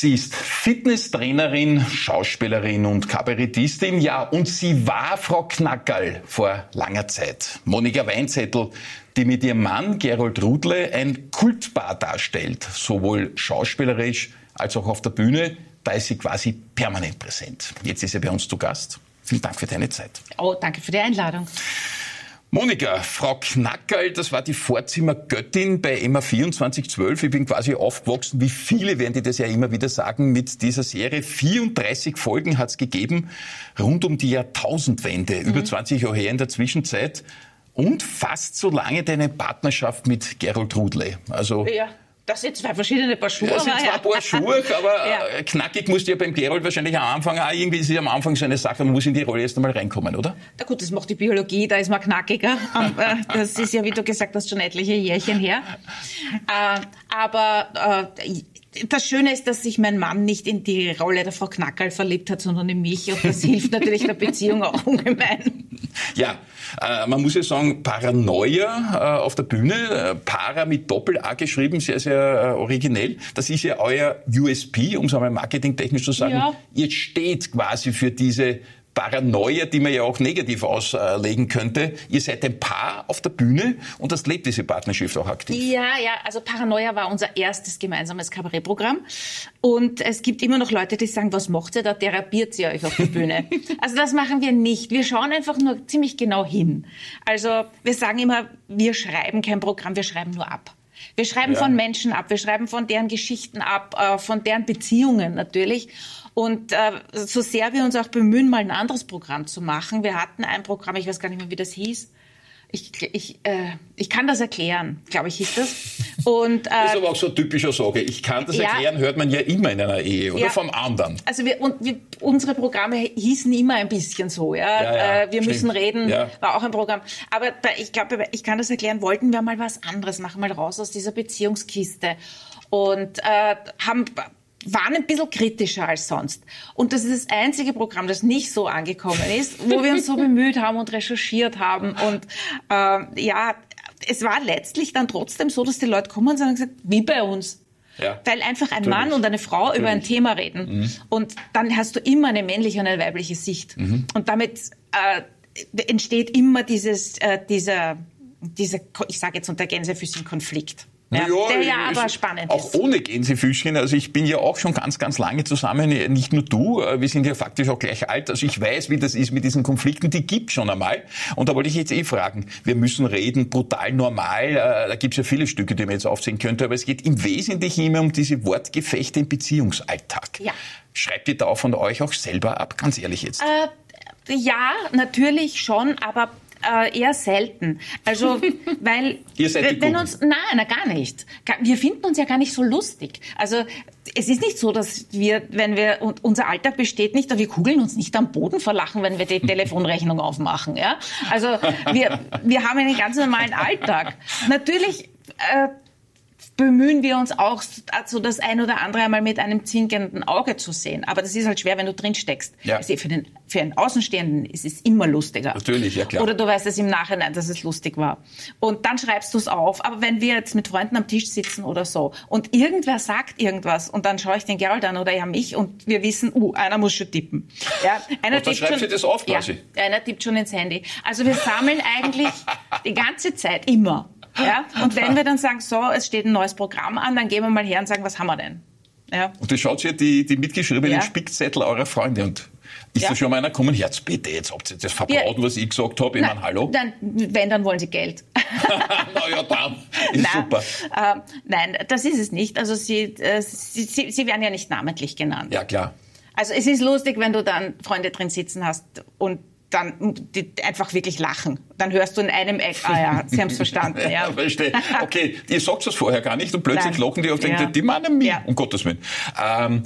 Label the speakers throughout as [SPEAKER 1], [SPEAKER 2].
[SPEAKER 1] Sie ist Fitnesstrainerin, Schauspielerin und Kabarettistin. Ja, und sie war Frau Knackerl vor langer Zeit. Monika Weinzettel, die mit ihrem Mann Gerold Rudle ein Kultpaar darstellt, sowohl schauspielerisch als auch auf der Bühne. Da ist sie quasi permanent präsent. Jetzt ist sie bei uns zu Gast. Vielen Dank für deine Zeit.
[SPEAKER 2] Oh, danke für die Einladung.
[SPEAKER 1] Monika, Frau Knackerl, das war die Vorzimmergöttin bei Emma 2412. Ich bin quasi aufgewachsen, wie viele werden die das ja immer wieder sagen, mit dieser Serie. 34 Folgen hat es gegeben, rund um die Jahrtausendwende, mhm. über 20 Jahre her in der Zwischenzeit. Und fast so lange deine Partnerschaft mit Gerold Rudle.
[SPEAKER 2] Also ja. Das sind zwei verschiedene Paar Schuhe.
[SPEAKER 1] Das sind zwei Paar Schuhe, aber ja. Äh, knackig musst du ja beim Gerold wahrscheinlich am Anfang auch irgendwie, ist ja am Anfang so eine Sache, man muss in die Rolle erst einmal reinkommen, oder?
[SPEAKER 2] Na gut, das macht die Biologie, da ist man knackiger. Äh, das ist ja, wie du gesagt hast, schon etliche Jährchen her. Äh, aber das Schöne ist, dass sich mein Mann nicht in die Rolle der Frau Knackerl verliebt hat, sondern in mich. Und das hilft natürlich der Beziehung auch ungemein.
[SPEAKER 1] Ja, äh, man muss ja sagen, Paranoia äh, auf der Bühne, äh, Para mit Doppel-A geschrieben, sehr, sehr originell. Das ist ja euer USP, um es einmal marketingtechnisch zu sagen. Ja. Ihr steht quasi für diese Paranoia, die man ja auch negativ auslegen könnte. Ihr seid ein Paar auf der Bühne und das lebt diese Partnerschaft auch aktiv.
[SPEAKER 2] Ja, ja, also Paranoia war unser erstes gemeinsames Kabarettprogramm. Und es gibt immer noch Leute, die sagen, was macht ihr da? Therapiert sie euch auf der Bühne? also das machen wir nicht. Wir schauen einfach nur ziemlich genau hin. Also wir sagen immer, wir schreiben kein Programm, wir schreiben nur ab. Wir schreiben ja. von Menschen ab, wir schreiben von deren Geschichten ab, äh, von deren Beziehungen natürlich. Und äh, so sehr wir uns auch bemühen, mal ein anderes Programm zu machen. Wir hatten ein Programm, ich weiß gar nicht mehr, wie das hieß. Ich, ich, äh, ich kann das erklären, glaube ich, hieß das.
[SPEAKER 1] Und, äh, das ist aber auch so typischer Sorge. Ich kann das ja, erklären, hört man ja immer in einer Ehe oder ja, vom anderen.
[SPEAKER 2] Also wir, und wir, unsere Programme hießen immer ein bisschen so. Ja, ja, äh, wir stimmt. müssen reden, war auch ein Programm. Aber ich glaube, ich kann das erklären. Wollten wir mal was anderes machen, mal raus aus dieser Beziehungskiste und äh, haben waren ein bisschen kritischer als sonst. Und das ist das einzige Programm, das nicht so angekommen ist, wo wir uns so bemüht haben und recherchiert haben. Und äh, ja, es war letztlich dann trotzdem so, dass die Leute kommen und sagen, wie bei uns. Ja, Weil einfach ein Mann und eine Frau natürlich. über ein Thema reden. Mhm. Und dann hast du immer eine männliche und eine weibliche Sicht. Mhm. Und damit äh, entsteht immer dieses, äh, dieser, dieser, ich sage jetzt unter Gänsefüßchen, Konflikt. Ja, ja, der ja aber spannend
[SPEAKER 1] auch
[SPEAKER 2] ist.
[SPEAKER 1] Ohne Gänsefüßchen. Also ich bin ja auch schon ganz, ganz lange zusammen. Nicht nur du. Äh, wir sind ja faktisch auch gleich alt. Also ich weiß, wie das ist mit diesen Konflikten. Die gibt schon einmal. Und da wollte ich jetzt eh fragen. Wir müssen reden, brutal normal. Äh, da gibt es ja viele Stücke, die man jetzt aufzählen könnte. Aber es geht im Wesentlichen immer um diese Wortgefechte im Beziehungsalltag. Ja. Schreibt ihr da von euch auch selber ab? Ganz ehrlich jetzt.
[SPEAKER 2] Äh, ja, natürlich schon. Aber äh, eher selten. Also, weil
[SPEAKER 1] Ihr seid
[SPEAKER 2] wenn uns nein, na, gar nicht. Wir finden uns ja gar nicht so lustig. Also es ist nicht so, dass wir, wenn wir unser Alltag besteht nicht, wir kugeln uns nicht am Boden verlachen, wenn wir die Telefonrechnung aufmachen. Ja, also wir wir haben einen ganz normalen Alltag. Natürlich. Äh, bemühen wir uns auch dazu, das ein oder andere einmal mit einem zinkenden Auge zu sehen. Aber das ist halt schwer, wenn du drin steckst. Ja. Also für, den, für einen Außenstehenden ist es immer lustiger.
[SPEAKER 1] Natürlich, ja klar.
[SPEAKER 2] Oder du weißt es im Nachhinein, dass es lustig war. Und dann schreibst du es auf. Aber wenn wir jetzt mit Freunden am Tisch sitzen oder so und irgendwer sagt irgendwas und dann schaue ich den Gerald an oder ja mich und wir wissen, uh, einer muss schon tippen.
[SPEAKER 1] Ja, einer und dann schreibt schon, das auf quasi.
[SPEAKER 2] Ja, einer tippt schon ins Handy. Also wir sammeln eigentlich die ganze Zeit immer ja? Und wenn wir dann sagen, so, es steht ein neues Programm an, dann gehen wir mal her und sagen, was haben wir denn?
[SPEAKER 1] Ja. Und du schaut ja die, die mitgeschriebenen ja. Spickzettel eurer Freunde und ist ja. da schon mal einer gekommen, Herz, bitte, jetzt habt ihr das verbaut, ja. was ich gesagt habe, ich meine, hallo?
[SPEAKER 2] Dann, wenn, dann wollen sie Geld.
[SPEAKER 1] Na ja, dann, ist nein, super.
[SPEAKER 2] Äh, nein, das ist es nicht. Also sie, äh, sie, sie, sie werden ja nicht namentlich genannt.
[SPEAKER 1] Ja, klar.
[SPEAKER 2] Also es ist lustig, wenn du dann Freunde drin sitzen hast und dann die einfach wirklich lachen. Dann hörst du in einem Eck, ah ja, sie haben es verstanden. Ja, ja
[SPEAKER 1] verstehe. Okay, ihr sagt das vorher gar nicht und plötzlich Nein. locken die auf den, ja. die meinen mich, ja. um Gottes Willen. Ähm,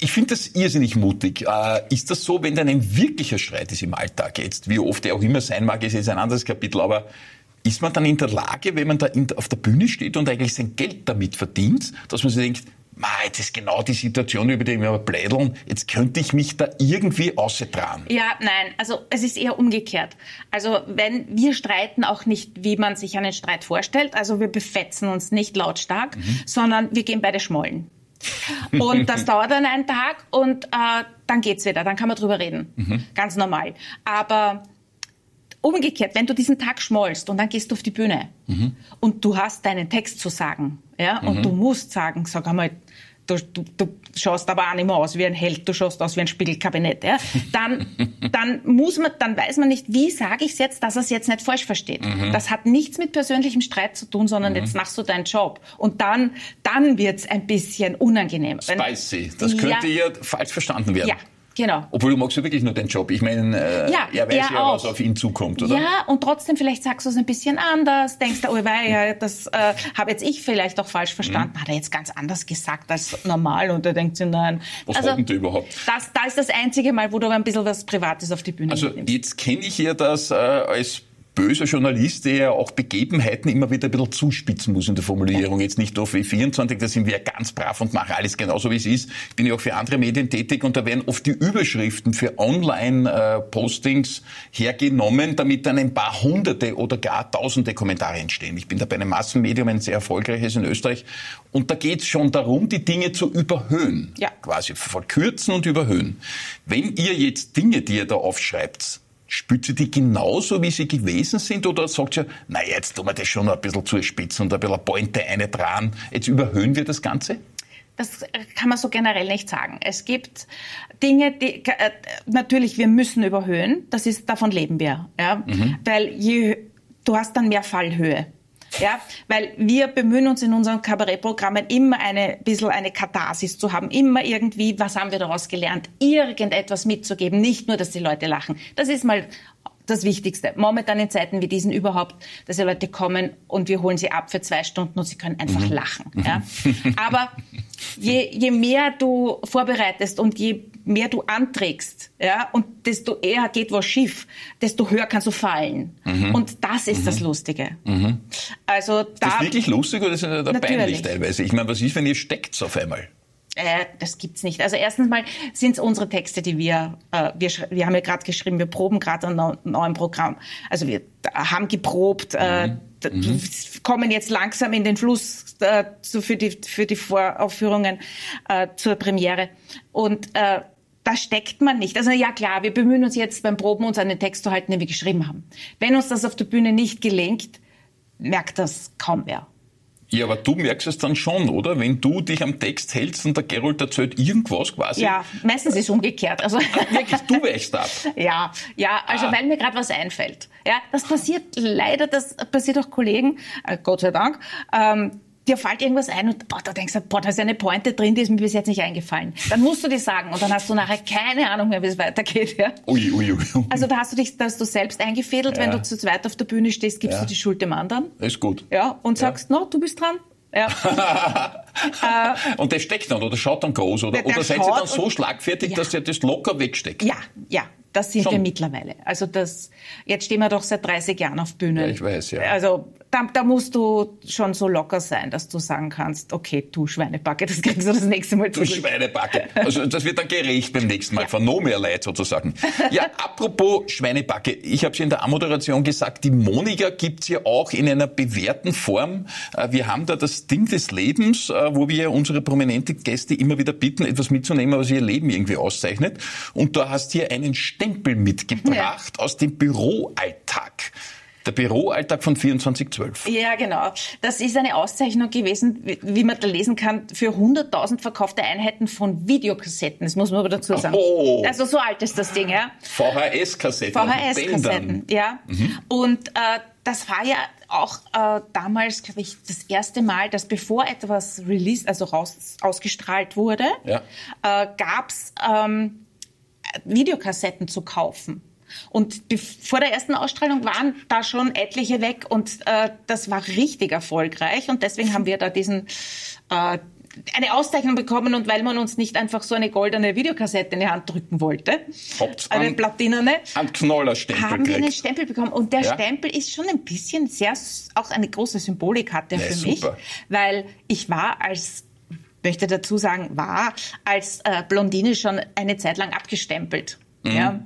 [SPEAKER 1] ich finde das irrsinnig mutig. Äh, ist das so, wenn dann ein wirklicher Streit ist im Alltag jetzt, wie oft er auch immer sein mag, ist jetzt ein anderes Kapitel, aber ist man dann in der Lage, wenn man da in, auf der Bühne steht und eigentlich sein Geld damit verdient, dass man sich denkt, Ma, jetzt ist genau die Situation, über die wir plädeln. Jetzt könnte ich mich da irgendwie ausdran.
[SPEAKER 2] Ja, nein, also es ist eher umgekehrt. Also wenn wir streiten auch nicht, wie man sich einen Streit vorstellt. Also wir befetzen uns nicht lautstark, mhm. sondern wir gehen beide schmollen. Und das dauert dann einen Tag und äh, dann geht's wieder, dann kann man drüber reden. Mhm. Ganz normal. Aber umgekehrt, wenn du diesen Tag schmollst und dann gehst du auf die Bühne mhm. und du hast deinen Text zu sagen, ja, und mhm. du musst sagen, sag einmal, du, du, du schaust aber auch nicht mehr aus wie ein Held, du schaust aus wie ein Spiegelkabinett, ja, dann, dann muss man, dann weiß man nicht, wie sage ich es jetzt, dass er es jetzt nicht falsch versteht. Mhm. Das hat nichts mit persönlichem Streit zu tun, sondern mhm. jetzt machst du deinen Job. Und dann, dann wird's ein bisschen unangenehm.
[SPEAKER 1] Spicy. Das könnte ja, ja falsch verstanden werden. Ja.
[SPEAKER 2] Genau.
[SPEAKER 1] Obwohl du magst ja wirklich nur den Job. Ich meine, äh, ja, er weiß ja, ja was auf ihn zukommt, oder?
[SPEAKER 2] Ja, und trotzdem vielleicht sagst du es ein bisschen anders, denkst du, oh wei, ja, das äh, habe jetzt ich vielleicht auch falsch verstanden. Mhm. Hat er jetzt ganz anders gesagt als normal und er denkt sich, nein.
[SPEAKER 1] Was also, hat denn überhaupt?
[SPEAKER 2] Das, da ist das einzige Mal, wo du ein bisschen was Privates auf die Bühne
[SPEAKER 1] Also mitnimmst. jetzt kenne ich ja das äh, als böser Journalist, der ja auch Begebenheiten immer wieder ein bisschen zuspitzen muss in der Formulierung. Jetzt nicht auf W24, da sind wir ganz brav und machen alles genauso, wie es ist. Ich bin ja auch für andere Medien tätig und da werden oft die Überschriften für Online-Postings hergenommen, damit dann ein paar hunderte oder gar tausende Kommentare entstehen. Ich bin da bei einem Massenmedium, ein sehr erfolgreiches in Österreich. Und da geht es schon darum, die Dinge zu überhöhen. Ja. Quasi verkürzen und überhöhen. Wenn ihr jetzt Dinge, die ihr da aufschreibt, Spürt sie die genauso, wie sie gewesen sind? Oder sagt sie, na jetzt tun wir das schon ein bisschen zuspitzen und ein bisschen Pointe eine dran. Jetzt überhöhen wir das Ganze?
[SPEAKER 2] Das kann man so generell nicht sagen. Es gibt Dinge, die äh, natürlich wir müssen überhöhen. Das ist davon leben wir, ja, mhm. weil je du hast dann mehr Fallhöhe. Ja, weil wir bemühen uns in unseren Kabarettprogrammen immer eine bisschen eine Katharsis zu haben, immer irgendwie, was haben wir daraus gelernt, irgendetwas mitzugeben, nicht nur, dass die Leute lachen. Das ist mal das Wichtigste. Momentan in Zeiten wie diesen überhaupt, dass die Leute kommen und wir holen sie ab für zwei Stunden und sie können einfach mhm. lachen. Ja? Aber je, je mehr du vorbereitest und je mehr du anträgst, ja, und desto eher geht was schief, desto höher kannst du fallen. Mhm. Und das ist mhm. das Lustige.
[SPEAKER 1] Mhm. Also da, ist das wirklich lustig oder ist das peinlich teilweise? Ich meine, was ist, wenn ihr steckt auf einmal?
[SPEAKER 2] Äh, das gibt's nicht. Also erstens mal sind es unsere Texte, die wir, äh, wir, wir haben ja gerade geschrieben, wir proben gerade an einem neuen Programm. Also wir haben geprobt, äh, mhm. mhm. kommen jetzt langsam in den Fluss äh, zu, für, die, für die Voraufführungen äh, zur Premiere. Und äh, da steckt man nicht. Also ja klar, wir bemühen uns jetzt beim Proben, uns an den Text zu halten, den wir geschrieben haben. Wenn uns das auf der Bühne nicht gelingt, merkt das kaum wer.
[SPEAKER 1] Ja, aber du merkst es dann schon, oder? Wenn du dich am Text hältst und der Gerold erzählt irgendwas quasi.
[SPEAKER 2] Ja, meistens ist es umgekehrt. Also
[SPEAKER 1] wirklich, du wächst ab.
[SPEAKER 2] ja, ja, also ah. weil mir gerade was einfällt. Ja, das passiert leider, das passiert auch Kollegen, äh, Gott sei Dank. Ähm, dir fällt irgendwas ein und boah, da denkst du, boah, da ist eine Pointe drin, die ist mir bis jetzt nicht eingefallen. Dann musst du dir sagen und dann hast du nachher keine Ahnung mehr, wie es weitergeht. Ja?
[SPEAKER 1] Ui, ui, ui.
[SPEAKER 2] Also da hast du dich, da hast du selbst eingefädelt, ja. wenn du zu zweit auf der Bühne stehst, gibst ja. du die Schuld dem anderen.
[SPEAKER 1] Ist gut.
[SPEAKER 2] Ja, und sagst, no, du bist dran. Ja.
[SPEAKER 1] äh, und der steckt dann oder schaut dann groß oder, oder seid ihr dann so schlagfertig, ja. dass ihr das locker wegsteckt?
[SPEAKER 2] Ja, ja, das sind Schon. wir mittlerweile. Also das, jetzt stehen wir doch seit 30 Jahren auf Bühnen. Ja,
[SPEAKER 1] ich weiß, ja.
[SPEAKER 2] Also da, da musst du schon so locker sein, dass du sagen kannst, okay, du Schweinebacke, das kriegst du das nächste Mal
[SPEAKER 1] zurück. Du Schweinebacke. Also das wird dann gerecht beim nächsten Mal, ja. von noch mehr Leid sozusagen. Ja, apropos Schweinebacke, ich habe es in der Anmoderation gesagt, die Monika gibt's ja auch in einer bewährten Form. Äh, wir haben da das Ding des Lebens, äh, wo wir unsere prominenten Gäste immer wieder bitten, etwas mitzunehmen, was ihr Leben irgendwie auszeichnet. Und du hast hier einen Stempel mitgebracht ja. aus dem Büroalltag. Der Büroalltag von 2412.
[SPEAKER 2] Ja, genau. Das ist eine Auszeichnung gewesen, wie man da lesen kann, für 100.000 verkaufte Einheiten von Videokassetten. Das muss man aber dazu sagen. Oh. Also so alt ist das Ding, ja.
[SPEAKER 1] VHS-Kassetten.
[SPEAKER 2] VHS-Kassetten, ja. Mhm. Und äh, das war ja auch äh, damals, glaube ich, das erste Mal, dass bevor etwas released, also raus, ausgestrahlt wurde, ja. äh, gab es ähm, Videokassetten zu kaufen. Und vor der ersten Ausstrahlung waren da schon etliche weg und äh, das war richtig erfolgreich und deswegen haben wir da diesen äh, eine Auszeichnung bekommen und weil man uns nicht einfach so eine goldene Videokassette in die Hand drücken wollte,
[SPEAKER 1] Haupt's eine
[SPEAKER 2] platinerne,
[SPEAKER 1] ein Knollerstempel
[SPEAKER 2] haben wir einen Stempel bekommen und der ja? Stempel ist schon ein bisschen sehr auch eine große Symbolik hatte ja, für super. mich, weil ich war als möchte dazu sagen, war als äh, Blondine schon eine Zeit lang abgestempelt. Mhm. Ja.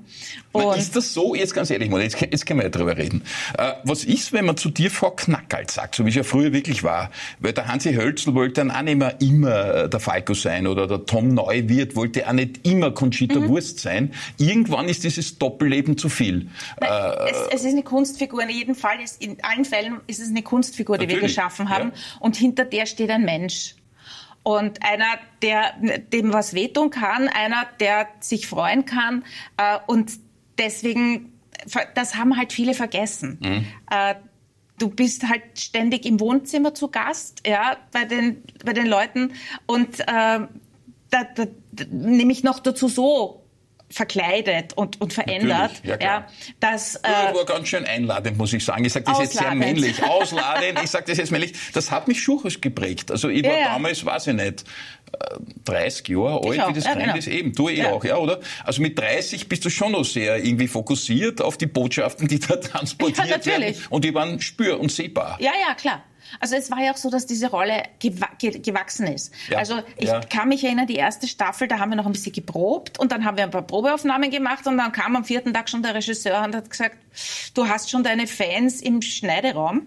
[SPEAKER 1] Und ist das so, jetzt ganz ehrlich, jetzt, jetzt können wir ja drüber reden. Äh, was ist, wenn man zu dir Frau Knackerl sagt, so wie es ja früher wirklich war? Weil der Hansi Hölzl wollte dann auch nicht mehr immer der Falco sein oder der Tom Neuwirth wollte auch nicht immer Conchita mhm. Wurst sein. Irgendwann ist dieses Doppelleben zu viel.
[SPEAKER 2] Äh, es, es, ist eine Kunstfigur. In jedem Fall ist, in allen Fällen ist es eine Kunstfigur, die wir geschaffen haben. Ja. Und hinter der steht ein Mensch. Und einer, der dem was wehtun kann, einer, der sich freuen kann. Äh, und deswegen, das haben halt viele vergessen. Mhm. Äh, du bist halt ständig im Wohnzimmer zu Gast, ja, bei den, bei den Leuten. Und äh, da, da, nehme ich noch dazu so verkleidet und, und verändert. Ja, ja,
[SPEAKER 1] das, äh, das war ganz schön einladend, muss ich sagen. Ich sage das ausladend. jetzt sehr männlich. Ausladend, ich sage das jetzt männlich. Das hat mich schon geprägt. Also ich war ja, damals, weiß ich nicht, 30 äh, Jahre alt, wie das ja, genau. ist. Eben, du eh ja. auch, ja, oder? Also mit 30 bist du schon noch sehr irgendwie fokussiert auf die Botschaften, die da transportiert ja, werden. Und die waren spür- und sehbar.
[SPEAKER 2] Ja, ja, klar. Also es war ja auch so, dass diese Rolle gewachsen ist. Ja, also ich ja. kann mich erinnern, die erste Staffel, da haben wir noch ein bisschen geprobt und dann haben wir ein paar Probeaufnahmen gemacht und dann kam am vierten Tag schon der Regisseur und hat gesagt, du hast schon deine Fans im Schneideraum.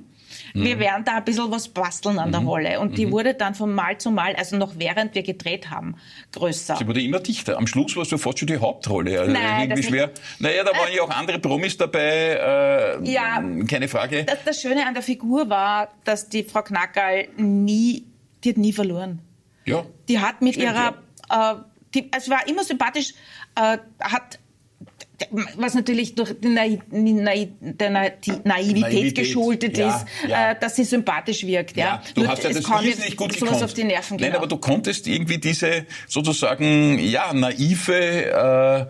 [SPEAKER 2] Wir mhm. werden da ein bisschen was basteln an der mhm. Rolle. Und die mhm. wurde dann von Mal zu Mal, also noch während wir gedreht haben, größer.
[SPEAKER 1] Sie wurde immer dichter. Am Schluss warst du fast schon die Hauptrolle. Also
[SPEAKER 2] Nein, irgendwie schwer.
[SPEAKER 1] Naja, da waren äh, ja auch andere Promis dabei. Äh, ja, keine Frage.
[SPEAKER 2] Das, das, Schöne an der Figur war, dass die Frau Knackerl nie, die hat nie verloren.
[SPEAKER 1] Ja.
[SPEAKER 2] Die hat mit Stimmt, ihrer, ja. äh, die, also war immer sympathisch, äh, hat was natürlich durch die, Naiv die Naivität, Naivität, geschuldet ja, ist, ja. Äh, dass sie sympathisch wirkt. Ja, ja
[SPEAKER 1] du Nur, hast ja das riesig gut
[SPEAKER 2] sowas auf die Nerven
[SPEAKER 1] Nein, genau. aber du konntest irgendwie diese sozusagen ja naive äh,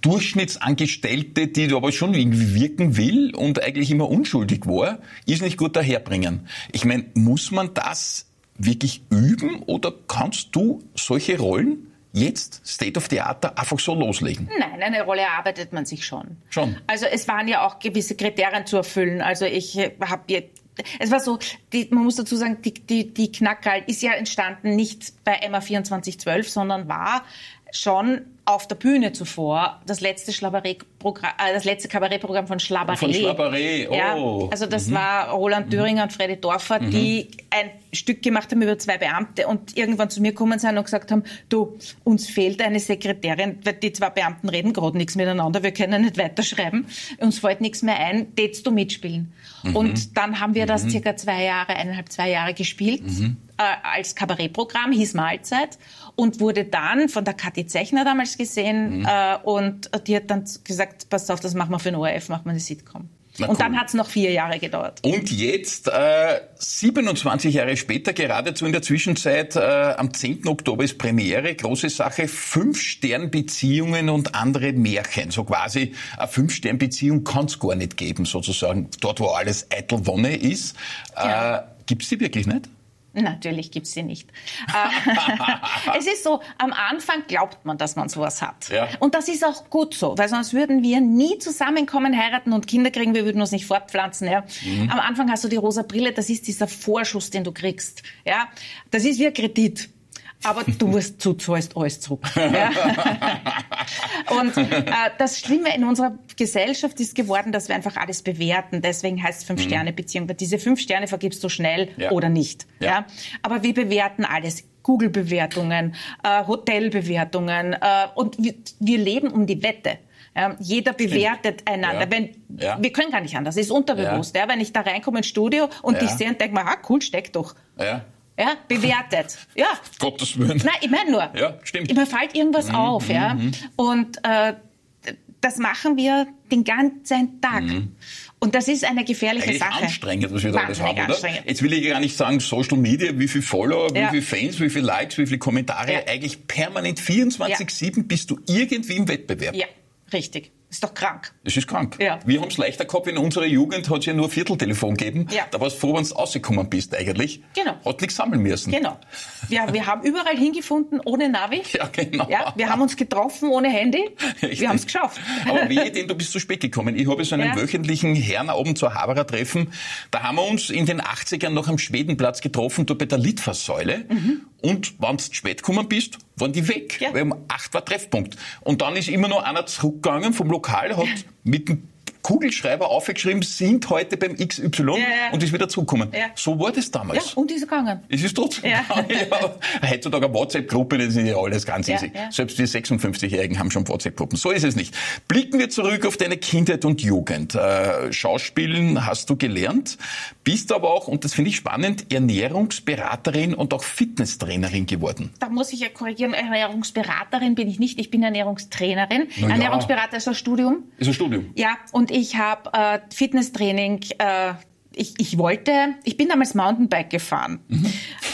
[SPEAKER 1] Durchschnittsangestellte, die aber schon irgendwie wirken will und eigentlich immer unschuldig war, ist nicht gut daherbringen. Ich meine, muss man das wirklich üben oder kannst du solche Rollen jetzt State of the Art einfach so loslegen?
[SPEAKER 2] Nein, eine Rolle erarbeitet man sich schon.
[SPEAKER 1] Schon.
[SPEAKER 2] Also es waren ja auch gewisse Kriterien zu erfüllen. Also ich habe jetzt es war so, die, man muss dazu sagen, die, die, die Knackerl ist ja entstanden nicht bei Emma 2412, sondern war schon auf der Bühne zuvor das letzte Schlabaré-Programm, äh, das letzte Kabarettprogramm von Schlabaré.
[SPEAKER 1] Von Schlabaré, oh.
[SPEAKER 2] Ja, also das mhm. war Roland Thüringer mhm. und Freddy Dorfer, mhm. die ein Stück gemacht haben über zwei Beamte und irgendwann zu mir gekommen sind und gesagt haben, du, uns fehlt eine Sekretärin, weil die zwei Beamten reden gerade nichts miteinander, wir können nicht weiterschreiben, uns fällt nichts mehr ein, tätst du mitspielen? Mhm. Und dann haben wir das mhm. circa zwei Jahre, eineinhalb, zwei Jahre gespielt, mhm. Äh, als Kabarettprogramm, hieß Mahlzeit und wurde dann von der Kathi Zechner damals gesehen mhm. äh, und die hat dann gesagt, pass auf, das machen wir für den ORF, machen wir eine Sitcom. Na, und cool. dann hat es noch vier Jahre gedauert.
[SPEAKER 1] Und jetzt, äh, 27 Jahre später, geradezu in der Zwischenzeit, äh, am 10. Oktober ist Premiere, große Sache, Fünf-Stern-Beziehungen und andere Märchen. So quasi eine Fünf-Stern-Beziehung kann es gar nicht geben, sozusagen, dort wo alles eitel Wonne ist. Äh, Gibt es die wirklich nicht?
[SPEAKER 2] Natürlich gibt's sie nicht. Äh, es ist so, am Anfang glaubt man, dass man sowas hat. Ja. Und das ist auch gut so, weil sonst würden wir nie zusammenkommen, heiraten und Kinder kriegen, wir würden uns nicht fortpflanzen. Ja. Mhm. Am Anfang hast du die rosa Brille, das ist dieser Vorschuss, den du kriegst. Ja. Das ist wie ein Kredit aber du musst zu, zahlst alles zurück. Ja. Und äh, das Schlimme in unserer Gesellschaft ist geworden, dass wir einfach alles bewerten. Deswegen heißt es Fünf-Sterne-Beziehung. Mhm. Diese fünf Sterne vergibst du schnell ja. oder nicht. Ja. ja. Aber wir bewerten alles. Google-Bewertungen, äh, Hotelbewertungen äh, und wir, wir leben um die Wette. Ja, jeder bewertet Stimmt. einander. Ja. Wenn, ja. Wir können gar nicht anders. Das ist unterbewusst. Ja. Wenn ich da reinkomme ins Studio und dich sehe und denke mir, ah, cool, steck doch. Ja bewertet. Ja.
[SPEAKER 1] Gottes Willen.
[SPEAKER 2] Nein, ich meine nur.
[SPEAKER 1] Ja, stimmt.
[SPEAKER 2] Mir fällt irgendwas mhm, auf, ja. Mhm. Und äh, das machen wir den ganzen Tag. Mhm. Und das ist eine gefährliche Eigentlich Sache.
[SPEAKER 1] anstrengend, was wir da alles haben, oder? Jetzt will ich gar nicht sagen, Social Media, wie viele Follower, ja. wie viele Fans, wie viele Likes, wie viele Kommentare. Ja. Eigentlich permanent 24-7 ja. bist du irgendwie im Wettbewerb.
[SPEAKER 2] Ja, richtig. Ist doch krank.
[SPEAKER 1] Das ist krank. Ja. Wir haben es leichter gehabt. In unserer Jugend hat es ja nur Vierteltelefon gegeben. Ja. Da warst du froh, wenn du rausgekommen bist eigentlich.
[SPEAKER 2] Genau.
[SPEAKER 1] Hat nichts sammeln müssen.
[SPEAKER 2] Genau. Ja, wir haben überall hingefunden ohne Navi.
[SPEAKER 1] Ja, genau.
[SPEAKER 2] Ja, wir haben uns getroffen ohne Handy. Richtig. Wir haben es geschafft.
[SPEAKER 1] Aber wehe, denn du bist zu spät gekommen. Ich habe so einen ja. wöchentlichen Herrenabend zur Haberer Treffen. Da haben wir uns in den 80ern noch am Schwedenplatz getroffen, dort bei der Litfaßsäule. Mhm. Und wenn du spät gekommen bist, waren die weg. Ja. Weil um acht war Treffpunkt. Und dann ist immer nur einer zurückgegangen vom Lokal, hat mit dem Kugelschreiber aufgeschrieben, sind heute beim XY ja, ja. und ist wieder zurückgekommen. Ja. So war das damals.
[SPEAKER 2] Ja, und ist gegangen.
[SPEAKER 1] Es ist trotzdem ja. Heutzutage eine WhatsApp-Gruppe, das ist ja alles ganz easy. Selbst wir 56-Jährigen haben schon WhatsApp-Gruppen. So ist es nicht. Blicken wir zurück auf deine Kindheit und Jugend. Äh, Schauspielen hast du gelernt, bist aber auch, und das finde ich spannend, Ernährungsberaterin und auch Fitnesstrainerin geworden.
[SPEAKER 2] Da muss ich ja korrigieren, Ernährungsberaterin bin ich nicht, ich bin Ernährungstrainerin. Ernährungsberater ist ein Studium.
[SPEAKER 1] Ist ein Studium.
[SPEAKER 2] Ja, und ich habe äh, Fitnesstraining. Äh, ich, ich wollte, ich bin damals Mountainbike gefahren, mhm.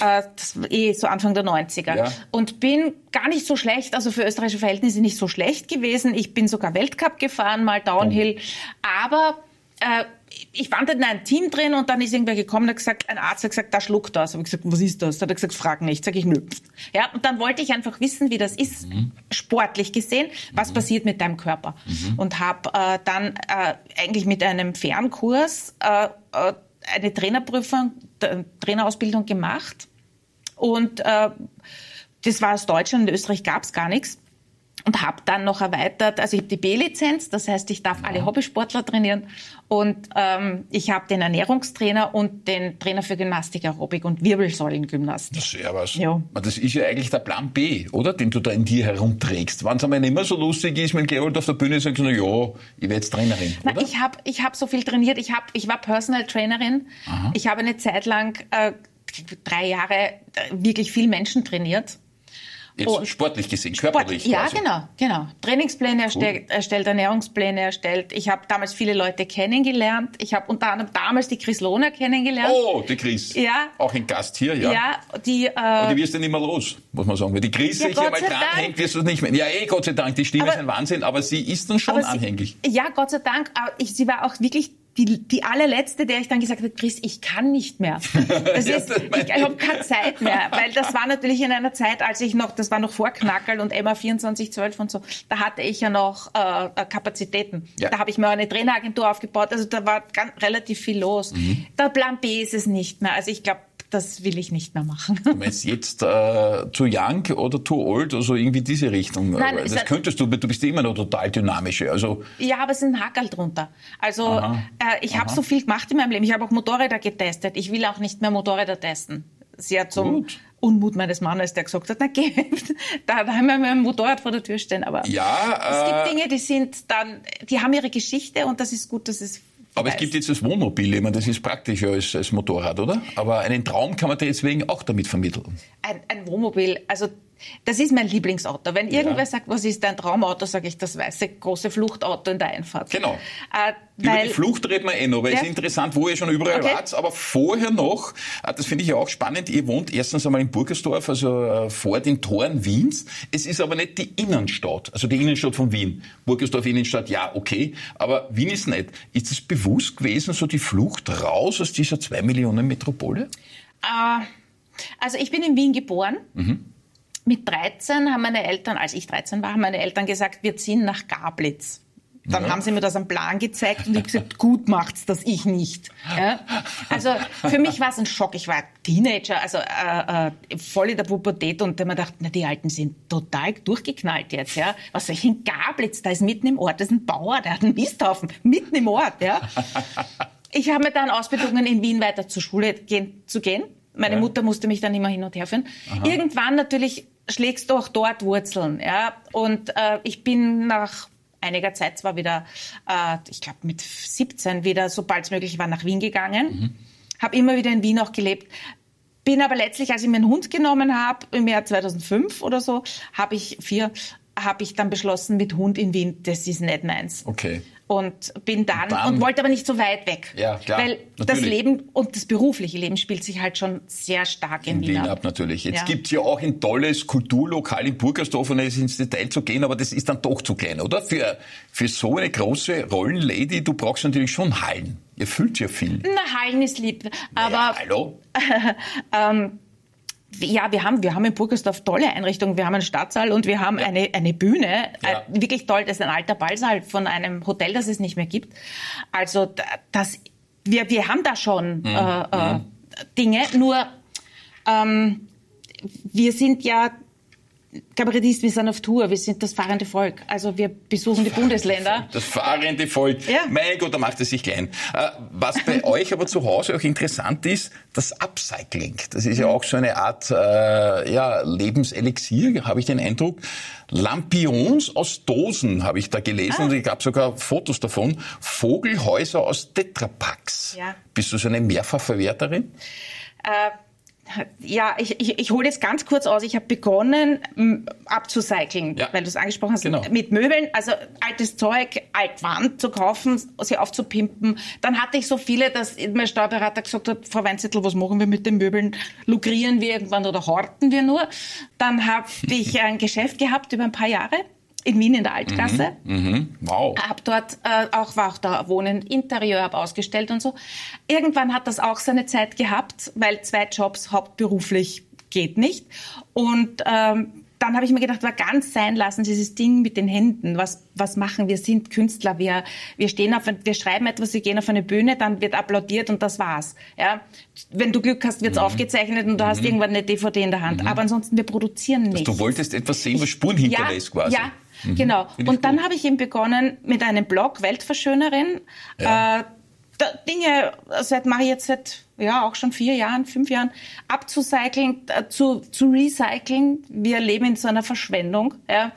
[SPEAKER 2] äh, das war eh so Anfang der 90er ja. und bin gar nicht so schlecht, also für österreichische Verhältnisse nicht so schlecht gewesen. Ich bin sogar Weltcup gefahren, mal Downhill, oh. aber äh, ich fand da ein Team drin und dann ist irgendwer gekommen und hat gesagt, ein Arzt hat gesagt, da schluckt das. Habe ich gesagt, was ist das? Hat er gesagt, frag nicht. Sag ich, nö. Ja, und dann wollte ich einfach wissen, wie das ist, mhm. sportlich gesehen, was mhm. passiert mit deinem Körper. Mhm. Und habe äh, dann äh, eigentlich mit einem Fernkurs äh, äh eine Trainerprüfung, Trainerausbildung gemacht. Und äh, das war aus Deutschland, in Österreich gab es gar nichts und habe dann noch erweitert, also ich habe die B-Lizenz, das heißt, ich darf alle Hobbysportler trainieren und ähm, ich habe den Ernährungstrainer und den Trainer für Gymnastik, Aerobik und Wirbelsäulengymnastik.
[SPEAKER 1] Das ist ja was. Ja. Das ist ja eigentlich der Plan B, oder? Den du da in dir herumträgst. Wenn es einmal nicht mehr so lustig ist, wenn Gerold auf der Bühne sagt, na ja, ich werde jetzt Trainerin,
[SPEAKER 2] Na, Ich habe ich hab so viel trainiert. Ich, hab, ich war Personal Trainerin. Aha. Ich habe eine Zeit lang, äh, drei Jahre, äh, wirklich viel Menschen trainiert.
[SPEAKER 1] Jetzt und sportlich gesehen, körperlich.
[SPEAKER 2] Sport, ja, quasi. genau, genau. Trainingspläne erstellt, cool. erstellt Ernährungspläne erstellt. Ich habe damals viele Leute kennengelernt. Ich habe unter anderem damals die Chris Lohner kennengelernt.
[SPEAKER 1] Oh, die Chris. Ja. Auch ein Gast hier, ja.
[SPEAKER 2] Ja, die.
[SPEAKER 1] Äh, und die wirst du nicht mehr los, muss man sagen. Weil die Chris ja, sich hier mal dranhängt, wirst du nicht mehr. Ja, eh, Gott sei Dank, die Stimme aber, ist ein Wahnsinn, aber sie ist dann schon anhänglich.
[SPEAKER 2] Sie, ja, Gott sei Dank. Aber ich, sie war auch wirklich die, die allerletzte, der ich dann gesagt habe, Chris, ich kann nicht mehr. Das ist, ich, ich habe keine Zeit mehr, weil das war natürlich in einer Zeit, als ich noch, das war noch vor Knackerl und Emma 2412 und so, da hatte ich ja noch äh, äh, Kapazitäten. Ja. Da habe ich mir eine Traineragentur aufgebaut, also da war ganz, relativ viel los. Mhm. Der Plan B ist es nicht mehr. Also ich glaube, das will ich nicht mehr machen.
[SPEAKER 1] Du meinst jetzt äh, too young oder too old, also irgendwie diese Richtung? Nein, das könntest du, du bist immer noch total dynamisch. Also
[SPEAKER 2] ja, aber es ist ein Hackerl drunter. Also äh, ich habe so viel gemacht in meinem Leben. Ich habe auch Motorräder getestet. Ich will auch nicht mehr Motorräder testen. Sehr zum Gut. Unmut meines Mannes, der gesagt hat, na geh, da, da haben wir ein Motorrad vor der Tür stehen. Aber
[SPEAKER 1] ja,
[SPEAKER 2] es gibt äh, Dinge, die sind dann, die haben ihre Geschichte und das ist gut, dass es
[SPEAKER 1] aber es gibt jetzt das Wohnmobil, ich meine, das ist praktischer als, als Motorrad, oder? Aber einen Traum kann man deswegen auch damit vermitteln.
[SPEAKER 2] Ein, ein Wohnmobil, also das ist mein Lieblingsauto. Wenn ja. irgendwer sagt, was ist dein Traumauto, sage ich das weiße große Fluchtauto in der Einfahrt.
[SPEAKER 1] Genau. Äh, Über die Flucht reden wir eh noch, weil es ist interessant, wo ihr schon überall okay. wart. Aber vorher noch, äh, das finde ich ja auch spannend, ihr wohnt erstens einmal in Burgersdorf, also äh, vor den Toren Wiens. Es ist aber nicht die Innenstadt, also die Innenstadt von Wien. Burgersdorf Innenstadt, ja, okay. Aber Wien ist nicht. Ist es bewusst gewesen, so die Flucht raus aus dieser zwei Millionen Metropole?
[SPEAKER 2] Äh, also ich bin in Wien geboren. Mhm mit 13 haben meine Eltern, als ich 13 war, haben meine Eltern gesagt, wir ziehen nach Gablitz. Dann ja. haben sie mir das am Plan gezeigt und ich gesagt, gut macht's das, ich nicht. Ja? Also für mich war es ein Schock. Ich war Teenager, also äh, äh, voll in der Pubertät und da mir gedacht, na, die Alten sind total durchgeknallt jetzt. Ja? Was soll ich in Gablitz? Da ist mitten im Ort, das ist ein Bauer, der hat einen Misthaufen, mitten im Ort. Ja? Ich habe mir dann ausbedungen, in Wien weiter zur Schule gehen, zu gehen. Meine ja. Mutter musste mich dann immer hin und her führen. Aha. Irgendwann natürlich schlägst du auch dort Wurzeln. Ja? Und äh, ich bin nach einiger Zeit zwar wieder, äh, ich glaube mit 17 wieder, sobald es möglich war, nach Wien gegangen. Mhm. Habe immer wieder in Wien auch gelebt. Bin aber letztlich, als ich mir einen Hund genommen habe, im Jahr 2005 oder so, habe ich vier, habe ich dann beschlossen, mit Hund in Wien, das ist nicht meins.
[SPEAKER 1] Okay
[SPEAKER 2] und bin dann, dann, und wollte aber nicht so weit weg.
[SPEAKER 1] Ja, klar.
[SPEAKER 2] Weil natürlich. das Leben und das berufliche Leben spielt sich halt schon sehr stark in, in Wien, Wien ab.
[SPEAKER 1] natürlich. Jetzt ja. gibt's ja auch ein tolles Kulturlokal in Burgersdorf, ohne jetzt ins Detail zu gehen, aber das ist dann doch zu klein, oder? Für, für so eine große Rollenlady, du brauchst natürlich schon Hallen. Ihr fühlt ja viel.
[SPEAKER 2] Na, Hallen ist lieb. Aber.
[SPEAKER 1] Naja, hallo?
[SPEAKER 2] ähm, ja, wir haben, wir haben in Burgersdorf tolle Einrichtungen. Wir haben einen Stadtsaal und wir haben ja. eine, eine Bühne. Ja. Äh, wirklich toll. Das ist ein alter Ballsaal von einem Hotel, das es nicht mehr gibt. Also, das, wir, wir haben da schon mhm. äh, äh, mhm. Dinge. Nur, ähm, wir sind ja Kabarettisten, wir sind auf Tour, wir sind das fahrende Volk. Also wir besuchen die Bundesländer.
[SPEAKER 1] Das fahrende Volk. Ja. Mein Gott, da macht es sich klein. Äh, was bei euch aber zu Hause auch interessant ist, das Upcycling. Das ist ja auch so eine Art äh, ja, Lebenselixier, habe ich den Eindruck. Lampions aus Dosen habe ich da gelesen ah. und ich gab sogar Fotos davon. Vogelhäuser aus Tetrapacks. Ja. Bist du so eine Mehrfachverwerterin?
[SPEAKER 2] Äh, ja, ich, ich, ich hole jetzt ganz kurz aus. Ich habe begonnen abzucyceln, ja. weil du es angesprochen hast, genau. mit Möbeln, also altes Zeug, Altwand zu kaufen, sie aufzupimpen. Dann hatte ich so viele, dass mein Steuerberater gesagt hat, Frau Weinzettel, was machen wir mit den Möbeln? Lukrieren wir irgendwann oder horten wir nur? Dann habe ich ein Geschäft gehabt über ein paar Jahre in Wien in der Altklasse. Mhm, mh, wow. Hab dort äh, auch war auch da wohnen, Interieur hab ausgestellt und so. Irgendwann hat das auch seine Zeit gehabt, weil zwei Jobs hauptberuflich geht nicht. Und ähm, dann habe ich mir gedacht, war ganz sein lassen, dieses Ding mit den Händen. Was, was machen wir? sind Künstler. Wir, wir stehen auf, wir schreiben etwas, wir gehen auf eine Bühne, dann wird applaudiert und das war's. Ja? Wenn du Glück hast, wird's mhm. aufgezeichnet und du mhm. hast irgendwann eine DVD in der Hand. Mhm. Aber ansonsten, wir produzieren nichts.
[SPEAKER 1] Du wolltest etwas sehen, was Spuren hinterlässt
[SPEAKER 2] ja,
[SPEAKER 1] quasi.
[SPEAKER 2] Ja, Mhm. Genau. Und dann habe ich eben begonnen mit einem Blog, Weltverschönerin. Ja. Äh, Dinge, seit mache ich jetzt seit ja auch schon vier Jahren, fünf Jahren, abzucyceln, äh, zu, zu recyceln. Wir leben in so einer Verschwendung. Ja.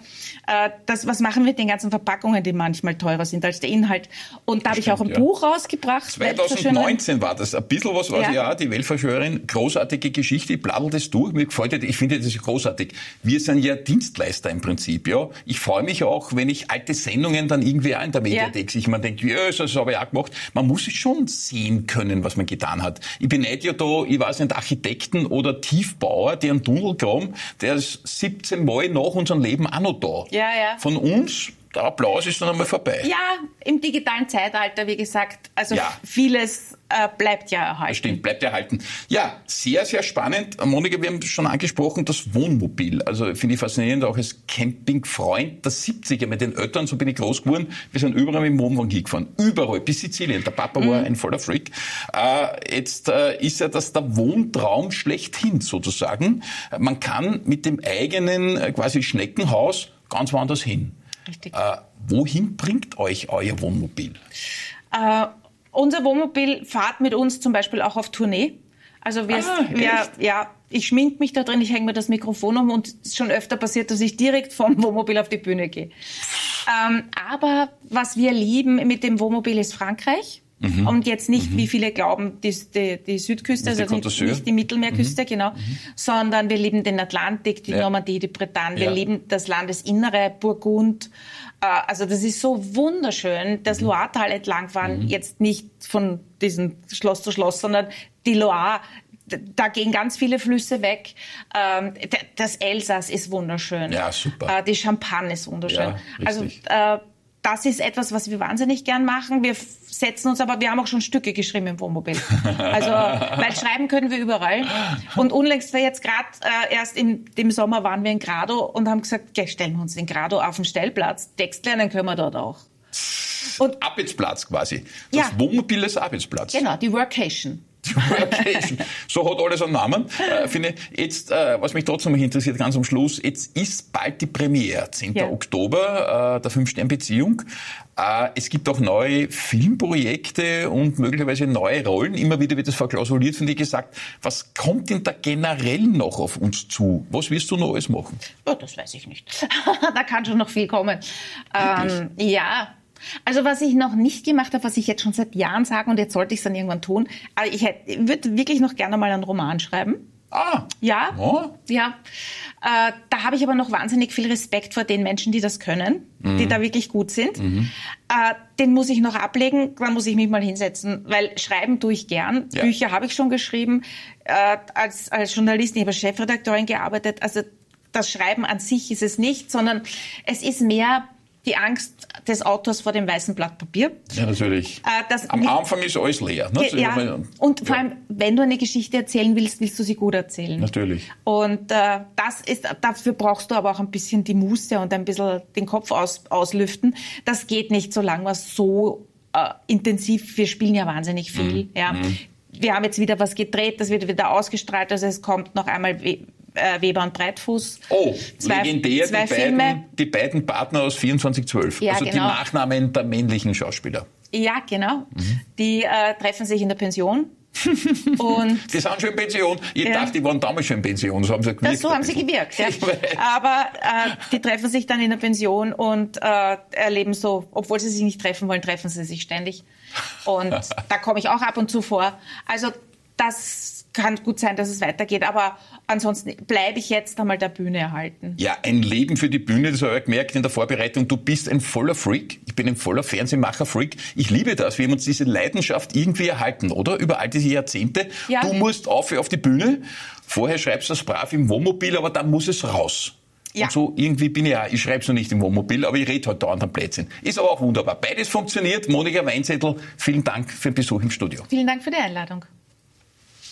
[SPEAKER 2] Äh, das, was machen wir mit den ganzen Verpackungen, die manchmal teurer sind als der Inhalt? Und da habe ich auch ein ja. Buch rausgebracht.
[SPEAKER 1] 2019 war das. Ein bisschen was war ja. ja, die Weltverschwörerin. Großartige Geschichte. Ich bladel das durch. Mir gefällt das. Ich finde das großartig. Wir sind ja Dienstleister im Prinzip. Ja. Ich freue mich auch, wenn ich alte Sendungen dann irgendwie auch in der Mediathek ja. sich man denkt, ja, das habe ich auch gemacht. Man muss es schon sehen können, was man getan hat. Ich beneide ja da, ich weiß nicht, Architekten oder Tiefbauer, die einen Tunnel graben, der ist 17 Mal nach unserem Leben auch noch da. Ja, ja. Von uns der Applaus ist dann einmal vorbei.
[SPEAKER 2] Ja, im digitalen Zeitalter, wie gesagt, also ja. vieles äh, bleibt ja erhalten. Das
[SPEAKER 1] stimmt, bleibt erhalten. Ja, sehr, sehr spannend. Monika, wir haben schon angesprochen, das Wohnmobil. Also finde ich faszinierend, auch als Campingfreund der 70er mit den Eltern, so bin ich groß geworden. Wir sind überall mit dem Wohnwagen hingefahren. Überall, bis Sizilien. Der Papa mhm. war ein voller Freak. Äh, jetzt äh, ist ja das der Wohntraum schlechthin sozusagen. Man kann mit dem eigenen äh, quasi Schneckenhaus ganz woanders hin. Richtig. Äh, wohin bringt euch euer Wohnmobil?
[SPEAKER 2] Äh, unser Wohnmobil fahrt mit uns zum Beispiel auch auf Tournee. Also wir, ah, wir ja, ich schmink mich da drin, ich hänge mir das Mikrofon um und es ist schon öfter passiert, dass ich direkt vom Wohnmobil auf die Bühne gehe. Ähm, aber was wir lieben mit dem Wohnmobil ist Frankreich. Mhm. Und jetzt nicht, mhm. wie viele glauben, die, die, die Südküste, also nicht, nicht, die Mittelmeerküste, mhm. genau, mhm. sondern wir lieben den Atlantik, die ja. Normandie, die Bretagne, wir lieben das Landesinnere, Burgund. Äh, also das ist so wunderschön, das mhm. Loiretal entlangfahren, mhm. jetzt nicht von diesem Schloss zu Schloss, sondern die Loire, da gehen ganz viele Flüsse weg. Ähm, das Elsass ist wunderschön. Ja, super. Äh, die Champagne ist wunderschön. Ja, also das ist etwas, was wir wahnsinnig gern machen. Wir setzen uns aber, wir haben auch schon Stücke geschrieben im Wohnmobil. Also, weil schreiben können wir überall. Und unlängst war jetzt gerade äh, erst im dem Sommer waren wir in Grado und haben gesagt, ja, stellen wir uns in Grado auf den Stellplatz. Text lernen können wir dort auch.
[SPEAKER 1] Und Arbeitsplatz quasi. Das ja, Wohnmobil ist Arbeitsplatz.
[SPEAKER 2] Genau, die Workation.
[SPEAKER 1] Workation. so hat alles einen Namen. Äh, finde jetzt, äh, was mich trotzdem interessiert, ganz am Schluss, jetzt ist bald die Premiere, 10. Ja. Oktober, äh, der Fünf-Stern-Beziehung. Äh, es gibt auch neue Filmprojekte und möglicherweise neue Rollen. Immer wieder wird das verklausuliert von dir gesagt. Was kommt denn da generell noch auf uns zu? Was wirst du noch alles machen?
[SPEAKER 2] Oh, das weiß ich nicht. da kann schon noch viel kommen. Ähm, ja, also was ich noch nicht gemacht habe, was ich jetzt schon seit Jahren sage und jetzt sollte ich es dann irgendwann tun, also ich würde wirklich noch gerne mal einen Roman schreiben. Ah. Ja. Oh. Ja. Äh, da habe ich aber noch wahnsinnig viel Respekt vor den Menschen, die das können, mhm. die da wirklich gut sind. Mhm. Äh, den muss ich noch ablegen, dann muss ich mich mal hinsetzen, weil schreiben tue ich gern. Ja. Bücher habe ich schon geschrieben. Äh, als, als Journalistin, ich habe als Chefredakteurin gearbeitet. Also das Schreiben an sich ist es nicht, sondern es ist mehr die Angst des Autors vor dem weißen Blatt Papier.
[SPEAKER 1] Ja, natürlich. Äh, Am nicht, Anfang ist alles leer.
[SPEAKER 2] Ne? Ja, und vor ja. allem, wenn du eine Geschichte erzählen willst, willst du sie gut erzählen.
[SPEAKER 1] Natürlich.
[SPEAKER 2] Und äh, das ist, dafür brauchst du aber auch ein bisschen die Muße und ein bisschen den Kopf aus, auslüften. Das geht nicht, solange was so äh, intensiv, wir spielen ja wahnsinnig viel. Mhm. Ja. Mhm. Wir haben jetzt wieder was gedreht, das wird wieder ausgestrahlt, also es kommt noch einmal äh, Weber und Breitfuß.
[SPEAKER 1] Oh, zwei, legendär, zwei die, Filme. Beiden, die beiden Partner aus 2412. Ja, also genau. die Nachnamen der männlichen Schauspieler.
[SPEAKER 2] Ja, genau. Mhm. Die äh, treffen sich in der Pension.
[SPEAKER 1] und die sind schon in Pension. Ich ja. dachte, die waren damals schon in Pension. So haben sie
[SPEAKER 2] gewirkt. Das, so haben sie gewirkt, ja. Aber äh, die treffen sich dann in der Pension und äh, erleben so, obwohl sie sich nicht treffen wollen, treffen sie sich ständig. Und da komme ich auch ab und zu vor. Also das kann gut sein, dass es weitergeht, aber ansonsten bleibe ich jetzt einmal der Bühne erhalten.
[SPEAKER 1] Ja, ein Leben für die Bühne, das habe ich gemerkt in der Vorbereitung. Du bist ein voller Freak. Ich bin ein voller Fernsehmacher-Freak. Ich liebe das. Wir haben uns diese Leidenschaft irgendwie erhalten, oder? Über all diese Jahrzehnte. Ja. Du musst auf, auf die Bühne. Vorher schreibst du das brav im Wohnmobil, aber dann muss es raus. Ja. Und so irgendwie bin ich ja, ich schreibe es noch nicht im Wohnmobil, aber ich rede halt dauernd am Plätzchen. Ist aber auch wunderbar. Beides funktioniert. Monika Weinzettel, vielen Dank für den Besuch im Studio.
[SPEAKER 2] Vielen Dank für die Einladung.